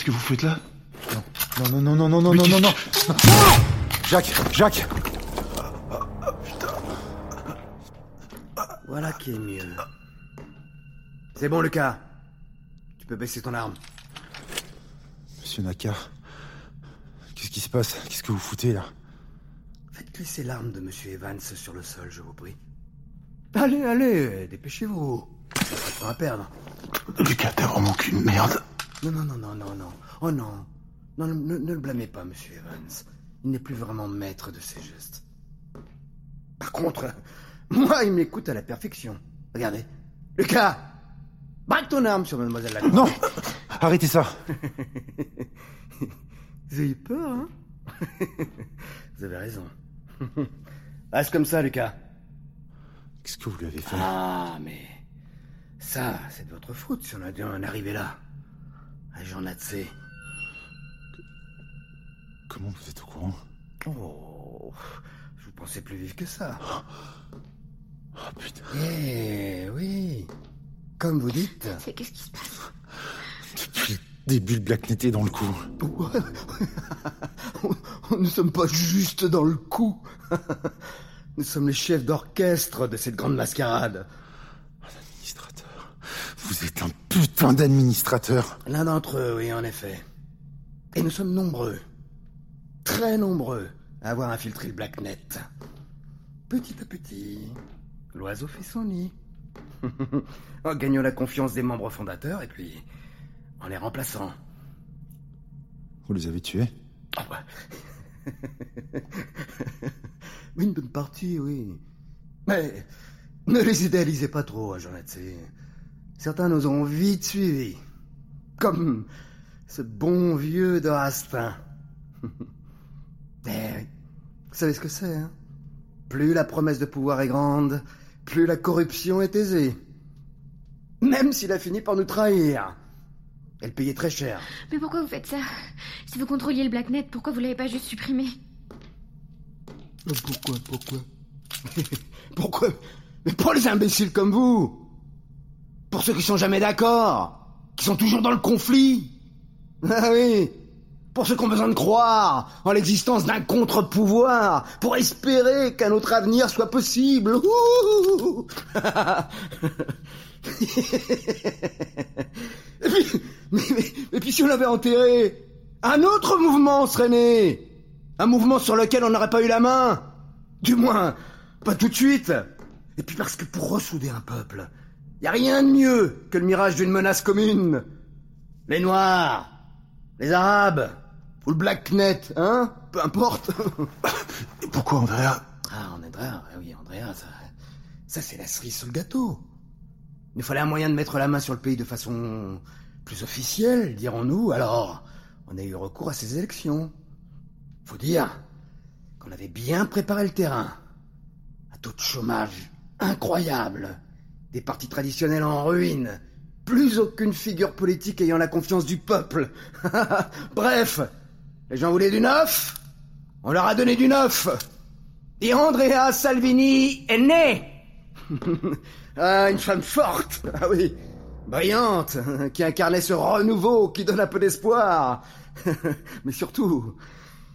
Qu'est-ce que vous faites là? Non, non, non, non, non, non, non, qu'est-ce non, non. Jacques, Jacques Voilà qui est mieux. C'est bon, Lucas. Tu peux baisser ton arme. Monsieur Naka, qu'est-ce qui se passe? Qu'est-ce que vous foutez là? Faites glisser l'arme de Monsieur Evans sur le sol, je vous prie. Allez, allez, dépêchez-vous. Pas de temps à perdre. Lucas, t'as vraiment qu'une merde. Non, non, non, non, non, non. Oh non. Non, ne, le blâmez pas, Monsieur Evans. Il n'est plus vraiment maître de ses gestes. Par contre, moi, il m'écoute à la perfection. Regardez. Lucas Braque ton arme sur Mademoiselle Lacroix. Non Arrêtez ça Vous avez eu peur, hein Vous avez raison. Reste comme ça, Lucas. Qu'est-ce que vous lui avez fait? Ah, mais... Ça, c'est de votre faute si on a dû en arriver là. Agent Natsé. Comment vous êtes au courant Oh, je vous pensais plus vif que ça. Oh putain. Eh oui, comme vous dites. C'est qu'est-ce qui se passe Depuis le début, le Black n'était dans le coup. Nous ne sommes pas juste dans le coup. Nous sommes les chefs d'orchestre de cette grande mascarade. Vous êtes un putain d'administrateur. L'un d'entre eux, oui, en effet. Et nous sommes nombreux, très nombreux, à avoir infiltré le Blacknet. Petit à petit, l'oiseau fait son nid. en gagnant la confiance des membres fondateurs et puis en les remplaçant. Vous les avez tués? Ah bah. Oui, Une bonne partie, oui. Mais ne les idéalisez pas trop, Natsé. Certains nous ont vite suivis. Comme ce bon vieux de Rastin. Eh. Vous savez ce que c'est, hein? Plus la promesse de pouvoir est grande, plus la corruption est aisée. Même s'il a fini par nous trahir. Elle payait très cher. Mais pourquoi vous faites ça? Si vous contrôliez le Blacknet, pourquoi vous l'avez pas juste supprimé? Pourquoi, pourquoi? Pourquoi? Mais pour les imbéciles comme vous Pour ceux qui sont jamais d'accord Qui sont toujours dans le conflit Ah oui Pour ceux qui ont besoin de croire en l'existence d'un contre-pouvoir Pour espérer qu'un autre avenir soit possible et, puis, mais, mais- puis si on l'avait enterré Un autre mouvement serait né un mouvement sur lequel on n'aurait pas eu la main. Du moins, pas tout de suite. Et puis parce que pour ressouder un peuple, y a rien de mieux que le mirage d'une menace commune. Les Noirs, les Arabes, ou le Blacknet, hein Peu importe. Et pourquoi Andrea? Ah, Andrea, ah oui, Andrea, ça, ça c'est la cerise sur le gâteau. Il nous fallait un moyen de mettre la main sur le pays de façon plus officielle, dirons-nous. Alors, on a eu recours à ces élections. Faut dire qu'on avait bien préparé le terrain. Un taux de chômage incroyable. Des partis traditionnels en ruine. Plus aucune figure politique ayant la confiance du peuple. Bref, les gens voulaient du neuf. On leur a donné du neuf. Et Andrea Salvini est née. ah, une femme forte. Ah oui. Brillante, qui incarnait ce renouveau qui donne un peu d'espoir. Mais surtout,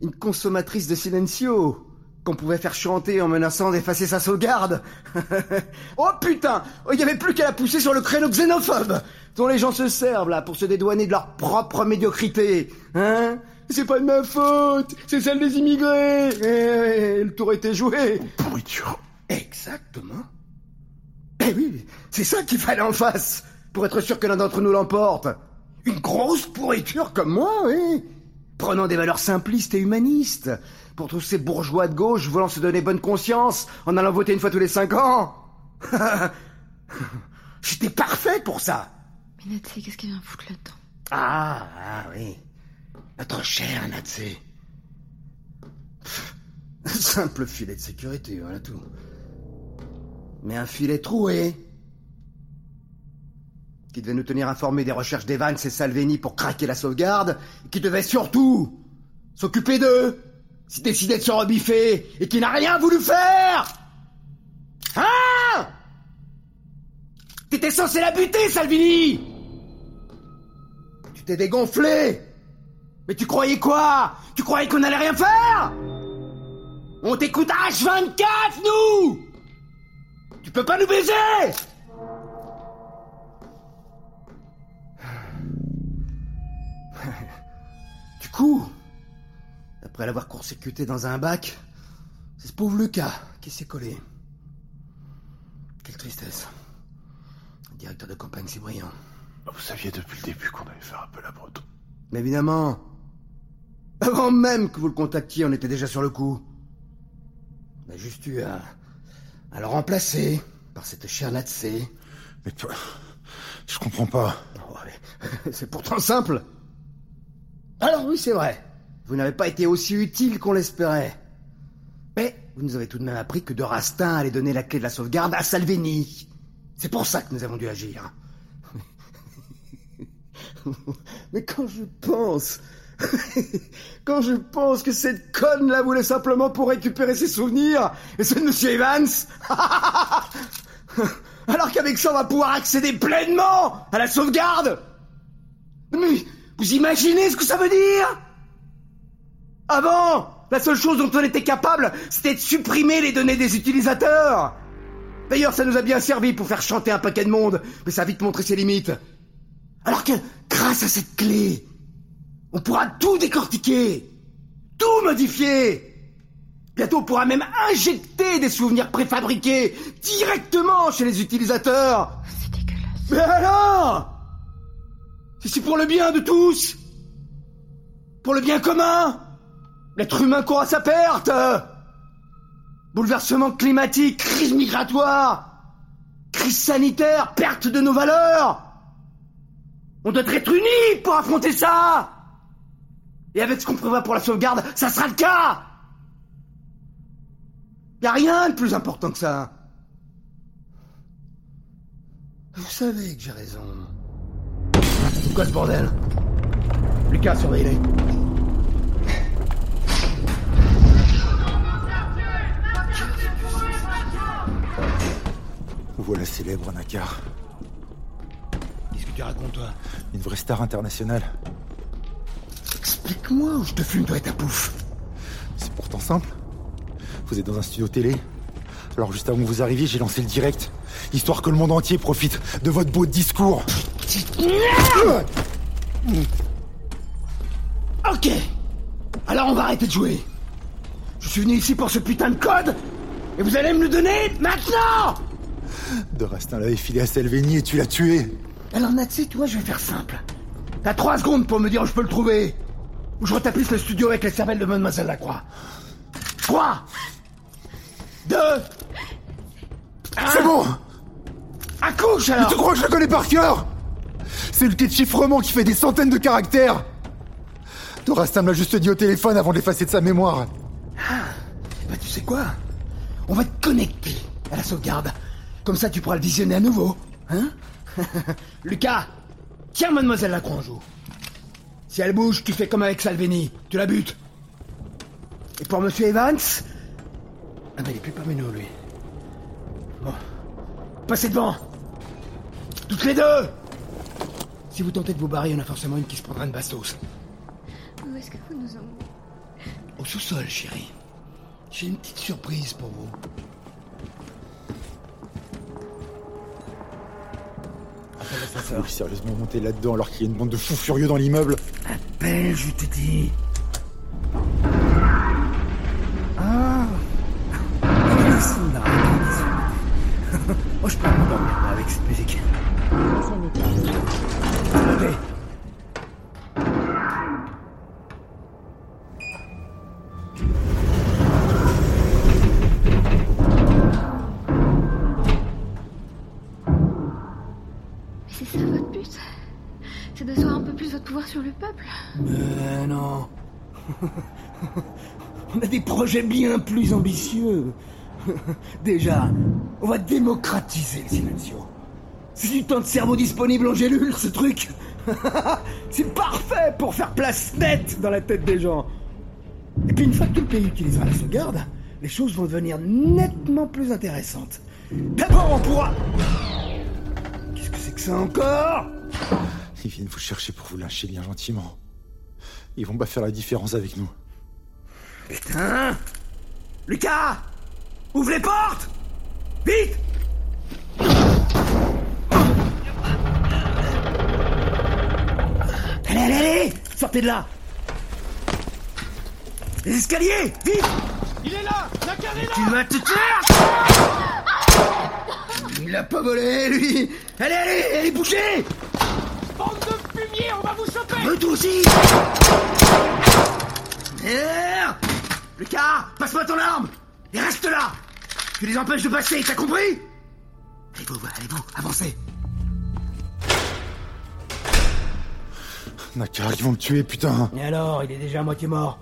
une consommatrice de silencio qu'on pouvait faire chanter en menaçant d'effacer sa sauvegarde. oh putain Il n'y avait plus qu'à la pousser sur le créneau xénophobe dont les gens se servent là pour se dédouaner de leur propre médiocrité. Hein? C'est pas de ma faute, c'est celle des immigrés. Eh, le tour était joué. Pourriture. Exactement. Eh oui, c'est ça qu'il fallait en face, pour être sûr que l'un d'entre nous l'emporte. Une grosse pourriture comme moi, oui. Prenant des valeurs simplistes et humanistes, pour tous ces bourgeois de gauche voulant se donner bonne conscience en allant voter une fois tous les cinq ans. J'étais parfait pour ça. Mais Natsé, qu'est-ce qu'il vient foutre là-dedans? Ah, ah oui. Notre cher Natsé. Simple filet de sécurité, voilà tout. Mais un filet troué. Qui devait nous tenir informés des recherches d'Evans et Salvini pour craquer la sauvegarde. Et qui devait surtout s'occuper d'eux. S'il décidait de se rebiffer et qui n'a rien voulu faire. Hein? T'étais censé la buter, Salvini Tu t'es dégonflé Mais tu croyais quoi? Tu croyais qu'on allait rien faire? On t'écoute H24, nous Tu peux pas nous baiser coup, après l'avoir court-circuité dans un bac, c'est ce pauvre Lucas qui s'est collé. Quelle tristesse. Le directeur de campagne, c'est brillant. Vous saviez depuis le début qu'on allait faire peu la breton. Mais évidemment. Avant même que vous le contactiez, on était déjà sur le coup. On a juste eu à, à le remplacer par cette chère Natsé. Mais toi, je comprends pas. Oh, c'est pourtant simple. Alors oui, c'est vrai. Vous n'avez pas été aussi utile qu'on l'espérait. Mais vous nous avez tout de même appris que de Rastin allait donner la clé de la sauvegarde à Salvini. C'est pour ça que nous avons dû agir. Mais quand je pense... quand je pense que cette conne là voulait simplement pour récupérer ses souvenirs, et de Monsieur Evans... Alors qu'avec ça on va pouvoir accéder pleinement à la sauvegarde vous imaginez ce que ça veut dire? Avant, la seule chose dont on était capable, c'était de supprimer les données des utilisateurs. D'ailleurs, ça nous a bien servi pour faire chanter un paquet de monde, mais ça a vite montré ses limites. Alors que, grâce à cette clé, on pourra tout décortiquer, tout modifier. Bientôt, on pourra même injecter des souvenirs préfabriqués directement chez les utilisateurs. C'est dégueulasse. Mais alors? C'est pour le bien de tous Pour le bien commun L'être humain court à sa perte. Bouleversement climatique, crise migratoire, crise sanitaire, perte de nos valeurs. On doit être unis pour affronter ça. Et avec ce qu'on prévoit pour la sauvegarde, ça sera le cas. Y a rien de plus important que ça. Vous savez que j'ai raison. C'est quoi ce bordel Lucas, surveille-les. Voilà célèbre Nakar. Qu'est-ce que tu racontes, toi Une vraie star internationale. Explique-moi ou je te fume, toi et ta pouffe. C'est pourtant simple. Vous êtes dans un studio télé. Alors juste avant que vous arriviez, j'ai lancé le direct. Histoire que le monde entier profite de votre beau discours. Ok. Alors on va arrêter de jouer. Je suis venu ici pour ce putain de code et vous allez me le donner maintenant De Rastin l'avait filé à Salveni et tu l'as tué. Alors Natsé, toi, je vais faire simple. T'as trois secondes pour me dire où je peux le trouver. Ou je retapisse le studio avec les cervelles de Mademoiselle Lacroix. Trois Deux C'est bon Accouche Mais alors tu crois que je le connais par cœur C'est le de chiffrement qui fait des centaines de caractères Dorastin me l'a juste dit au téléphone avant de l'effacer de sa mémoire. Bah tu sais quoi? On va te connecter à la sauvegarde. Comme ça tu pourras le visionner à nouveau. Hein? Lucas, tiens Mademoiselle Lacroix en. Si elle bouge, tu fais comme avec Salvini. Tu la butes. Et pour Monsieur Evans... Ah ben il est plus parmi nous lui. Bon. Passez devant Toutes les deux Si vous tentez de vous barrer, il y en a forcément une qui se prendra une bastos. Où est-ce que vous nous emmenez Au sous-sol, chérie. J'ai une petite surprise pour vous. Appelle l'ascenseur. Oui, sérieusement monter là-dedans alors qu'il y a une bande de fous furieux dans l'immeuble. Appelle, je te dis. But C'est d'asseoir un peu plus votre pouvoir sur le peuple Mais non. On a des projets bien plus ambitieux. Déjà, on va démocratiser le silencio. C'est du temps de cerveau disponible en gélule, ce truc. C'est parfait pour faire place nette dans la tête des gens. Et puis une fois que tout le pays utilisera la sauvegarde, les choses vont devenir nettement plus intéressantes. D'abord, on pourra... ça encore Ils viennent vous chercher pour vous lyncher bien gentiment. Ils vont pas faire la différence avec nous. Putain Lucas Ouvre les portes Vite Allez, allez, allez Sortez de là Les escaliers Vite Il est là La carré là Tu vas te taire Il l'a pas volé, lui. Allez, allez, allez, bougez Bande de fumier, on va vous choper. Eux, toi aussi. Merde Lucas, passe-moi ton arme Et reste là. Tu les empêches de passer, t'as compris? Allez-vous, allez-vous, avancez. Nakar, ils vont me tuer, putain. Et alors, il est déjà à moitié mort.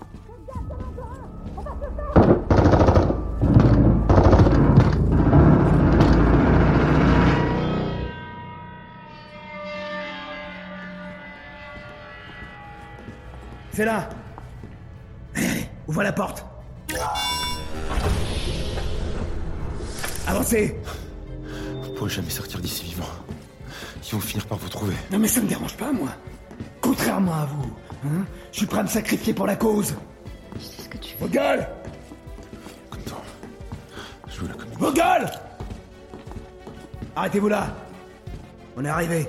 C'est là Allez, allez, ouvre la porte Avancez Vous pourrez jamais sortir d'ici vivant. Ils vont finir par vous trouver. Non mais ça me dérange pas, moi. Contrairement à vous, hein, je suis prêt à me sacrifier pour la cause. Je sais ce que tu fais. Vos gueules Content. Je vous la connais. Vos gueules Arrêtez-vous là On est arrivé.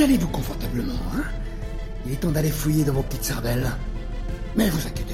Installez-vous confortablement, hein Il est temps d'aller fouiller dans vos petites cervelles. Mais vous inquiétez